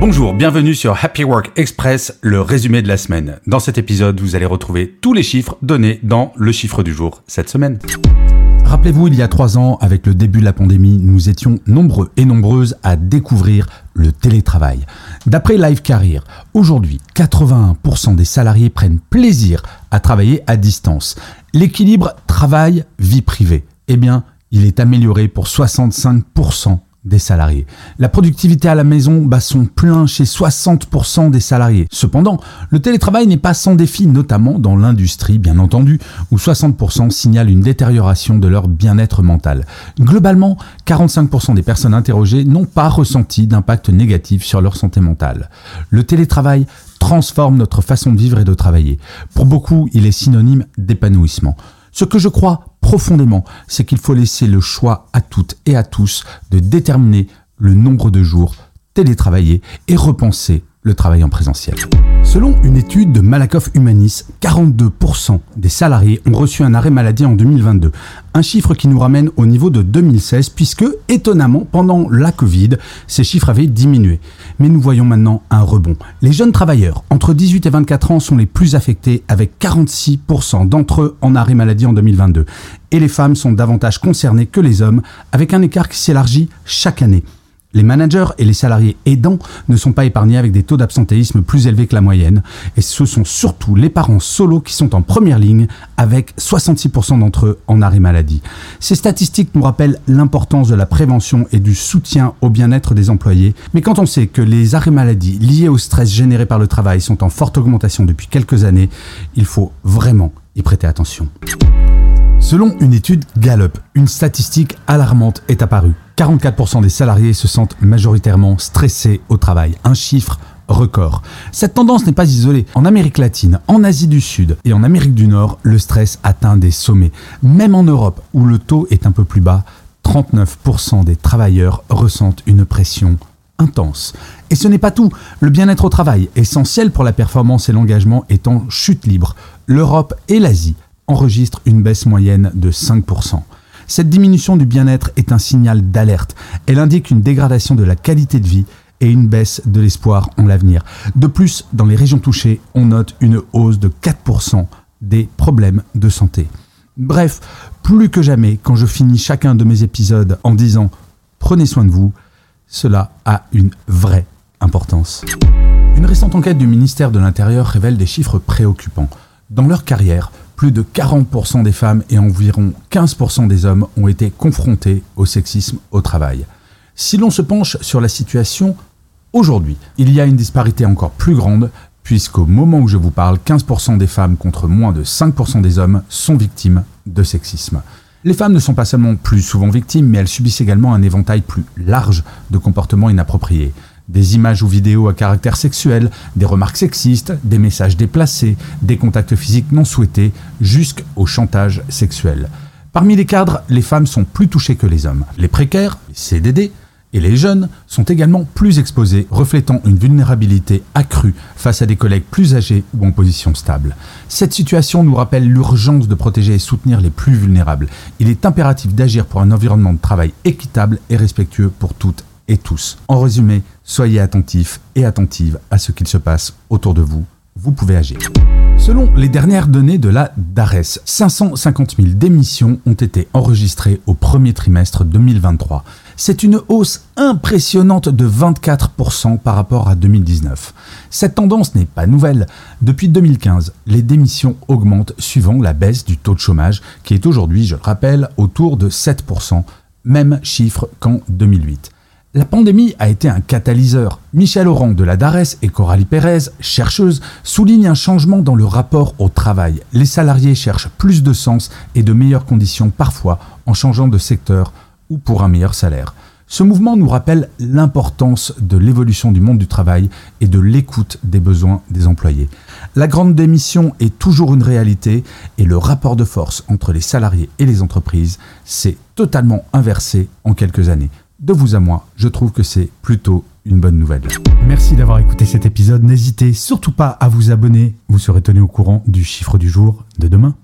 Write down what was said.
Bonjour, bienvenue sur Happy Work Express, le résumé de la semaine. Dans cet épisode, vous allez retrouver tous les chiffres donnés dans le chiffre du jour cette semaine. Rappelez-vous, il y a trois ans, avec le début de la pandémie, nous étions nombreux et nombreuses à découvrir le télétravail. D'après Live Career, aujourd'hui, 81% des salariés prennent plaisir à travailler à distance. L'équilibre travail-vie privée, eh bien, il est amélioré pour 65% des salariés. La productivité à la maison bat son plein chez 60% des salariés. Cependant, le télétravail n'est pas sans défi, notamment dans l'industrie, bien entendu, où 60% signalent une détérioration de leur bien-être mental. Globalement, 45% des personnes interrogées n'ont pas ressenti d'impact négatif sur leur santé mentale. Le télétravail transforme notre façon de vivre et de travailler. Pour beaucoup, il est synonyme d'épanouissement. Ce que je crois profondément, c'est qu'il faut laisser le choix à toutes et à tous de déterminer le nombre de jours télétravaillés et repenser le travail en présentiel. Selon une étude de Malakoff Humanis, 42% des salariés ont reçu un arrêt maladie en 2022. Un chiffre qui nous ramène au niveau de 2016 puisque, étonnamment, pendant la Covid, ces chiffres avaient diminué. Mais nous voyons maintenant un rebond. Les jeunes travailleurs entre 18 et 24 ans sont les plus affectés avec 46% d'entre eux en arrêt maladie en 2022. Et les femmes sont davantage concernées que les hommes avec un écart qui s'élargit chaque année. Les managers et les salariés aidants ne sont pas épargnés avec des taux d'absentéisme plus élevés que la moyenne. Et ce sont surtout les parents solos qui sont en première ligne avec 66% d'entre eux en arrêt maladie. Ces statistiques nous rappellent l'importance de la prévention et du soutien au bien-être des employés. Mais quand on sait que les arrêts maladie liés au stress généré par le travail sont en forte augmentation depuis quelques années, il faut vraiment y prêter attention. Selon une étude Gallup, une statistique alarmante est apparue. 44% des salariés se sentent majoritairement stressés au travail, un chiffre record. Cette tendance n'est pas isolée. En Amérique latine, en Asie du Sud et en Amérique du Nord, le stress atteint des sommets. Même en Europe, où le taux est un peu plus bas, 39% des travailleurs ressentent une pression intense. Et ce n'est pas tout. Le bien-être au travail, essentiel pour la performance et l'engagement, est en chute libre. L'Europe et l'Asie enregistrent une baisse moyenne de 5%. Cette diminution du bien-être est un signal d'alerte. Elle indique une dégradation de la qualité de vie et une baisse de l'espoir en l'avenir. De plus, dans les régions touchées, on note une hausse de 4% des problèmes de santé. Bref, plus que jamais, quand je finis chacun de mes épisodes en disant prenez soin de vous, cela a une vraie importance. Une récente enquête du ministère de l'Intérieur révèle des chiffres préoccupants. Dans leur carrière, plus de 40% des femmes et environ 15% des hommes ont été confrontés au sexisme au travail. Si l'on se penche sur la situation aujourd'hui, il y a une disparité encore plus grande puisqu'au moment où je vous parle, 15% des femmes contre moins de 5% des hommes sont victimes de sexisme. Les femmes ne sont pas seulement plus souvent victimes, mais elles subissent également un éventail plus large de comportements inappropriés. Des images ou vidéos à caractère sexuel, des remarques sexistes, des messages déplacés, des contacts physiques non souhaités, jusqu'au chantage sexuel. Parmi les cadres, les femmes sont plus touchées que les hommes. Les précaires, les CDD, et les jeunes sont également plus exposés, reflétant une vulnérabilité accrue face à des collègues plus âgés ou en position stable. Cette situation nous rappelle l'urgence de protéger et soutenir les plus vulnérables. Il est impératif d'agir pour un environnement de travail équitable et respectueux pour toutes et tous. En résumé, soyez attentifs et attentives à ce qu'il se passe autour de vous. Vous pouvez agir. Selon les dernières données de la DARES, 550 000 démissions ont été enregistrées au premier trimestre 2023. C'est une hausse impressionnante de 24% par rapport à 2019. Cette tendance n'est pas nouvelle. Depuis 2015, les démissions augmentent suivant la baisse du taux de chômage, qui est aujourd'hui, je le rappelle, autour de 7%, même chiffre qu'en 2008. La pandémie a été un catalyseur. Michel Oran de la DARES et Coralie Pérez, chercheuse, soulignent un changement dans le rapport au travail. Les salariés cherchent plus de sens et de meilleures conditions parfois en changeant de secteur ou pour un meilleur salaire. Ce mouvement nous rappelle l'importance de l'évolution du monde du travail et de l'écoute des besoins des employés. La grande démission est toujours une réalité et le rapport de force entre les salariés et les entreprises s'est totalement inversé en quelques années. De vous à moi, je trouve que c'est plutôt une bonne nouvelle. Merci d'avoir écouté cet épisode. N'hésitez surtout pas à vous abonner. Vous serez tenu au courant du chiffre du jour de demain.